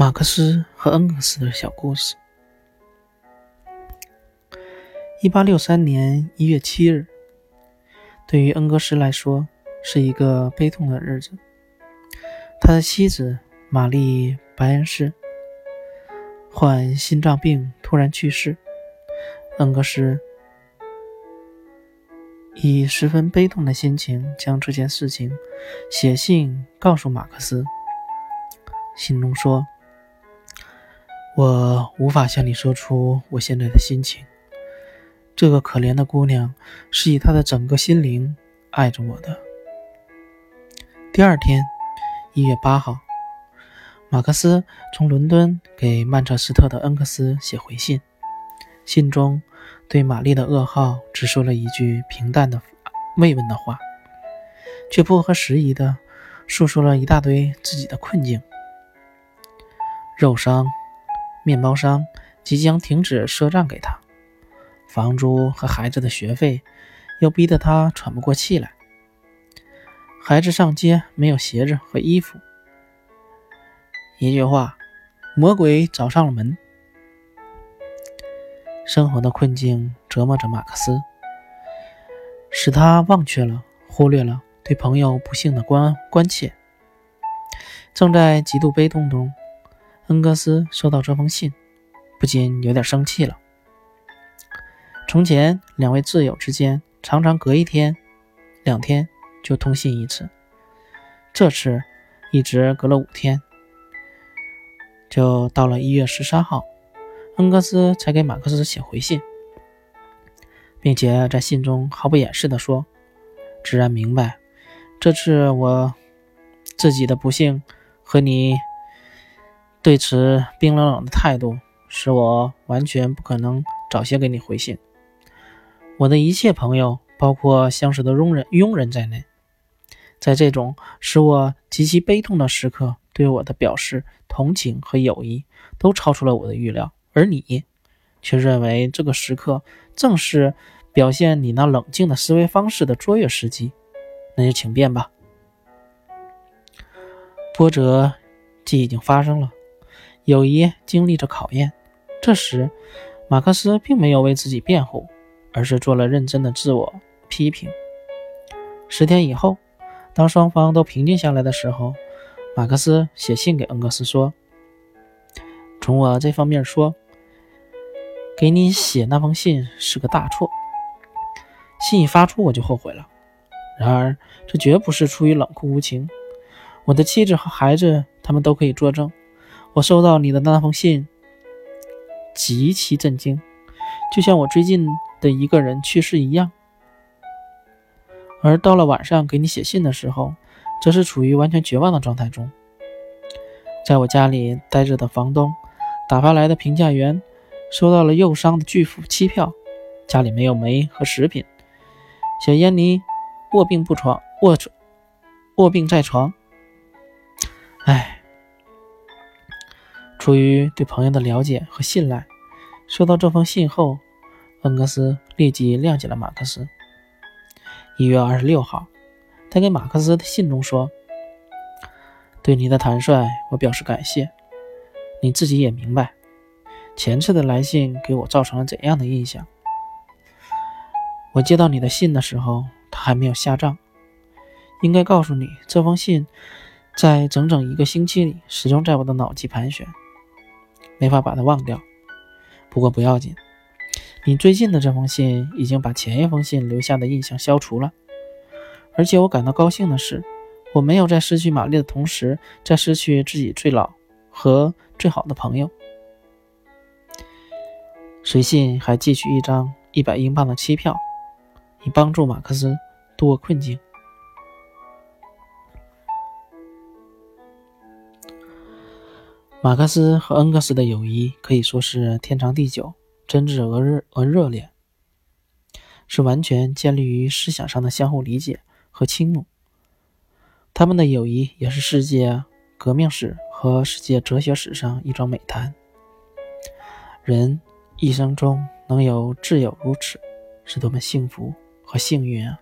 马克思和恩格斯的小故事。一八六三年一月七日，对于恩格斯来说是一个悲痛的日子。他的妻子玛丽·白恩斯患心脏病突然去世。恩格斯以十分悲痛的心情将这件事情写信告诉马克思，信中说。我无法向你说出我现在的心情。这个可怜的姑娘是以她的整个心灵爱着我的。第二天，一月八号，马克思从伦敦给曼彻斯特的恩克斯写回信，信中对玛丽的噩耗只说了一句平淡的慰问的话，却不合时宜的诉说了一大堆自己的困境，肉伤。面包商即将停止赊账给他，房租和孩子的学费又逼得他喘不过气来。孩子上街没有鞋子和衣服。一句话，魔鬼找上了门。生活的困境折磨着马克思，使他忘却了、忽略了对朋友不幸的关关切。正在极度悲痛中。恩格斯收到这封信，不禁有点生气了。从前，两位挚友之间常常隔一天、两天就通信一次，这次一直隔了五天。就到了一月十三号，恩格斯才给马克思写回信，并且在信中毫不掩饰地说：“自然明白，这次我自己的不幸和你。”对此冰冷冷的态度，使我完全不可能早些给你回信。我的一切朋友，包括相识的佣人、佣人在内，在这种使我极其悲痛的时刻，对我的表示同情和友谊，都超出了我的预料。而你，却认为这个时刻正是表现你那冷静的思维方式的卓越时机。那就请便吧。波折既已经发生了。友谊经历着考验，这时，马克思并没有为自己辩护，而是做了认真的自我批评。十天以后，当双方都平静下来的时候，马克思写信给恩格斯说：“从我这方面说，给你写那封信是个大错。信一发出，我就后悔了。然而，这绝不是出于冷酷无情。我的妻子和孩子，他们都可以作证。”我收到你的那封信，极其震惊，就像我最近的一个人去世一样。而到了晚上给你写信的时候，则是处于完全绝望的状态中。在我家里待着的房东打发来的评价员收到了右伤的巨幅期票，家里没有煤和食品。小燕妮卧病不床，卧卧病在床。唉。出于对朋友的了解和信赖，收到这封信后，恩格斯立即谅解了马克思。一月二十六号，他给马克思的信中说：“对你的坦率，我表示感谢。你自己也明白，前次的来信给我造成了怎样的印象。我接到你的信的时候，他还没有下葬。应该告诉你，这封信在整整一个星期里始终在我的脑际盘旋。”没法把它忘掉，不过不要紧，你最近的这封信已经把前一封信留下的印象消除了。而且我感到高兴的是，我没有在失去玛丽的同时，在失去自己最老和最好的朋友。随信还寄去一张一百英镑的期票，以帮助马克思度过困境。马克思和恩格斯的友谊可以说是天长地久、真挚而热而热烈，是完全建立于思想上的相互理解和倾慕。他们的友谊也是世界革命史和世界哲学史上一桩美谈。人一生中能有挚友如此，是多么幸福和幸运啊！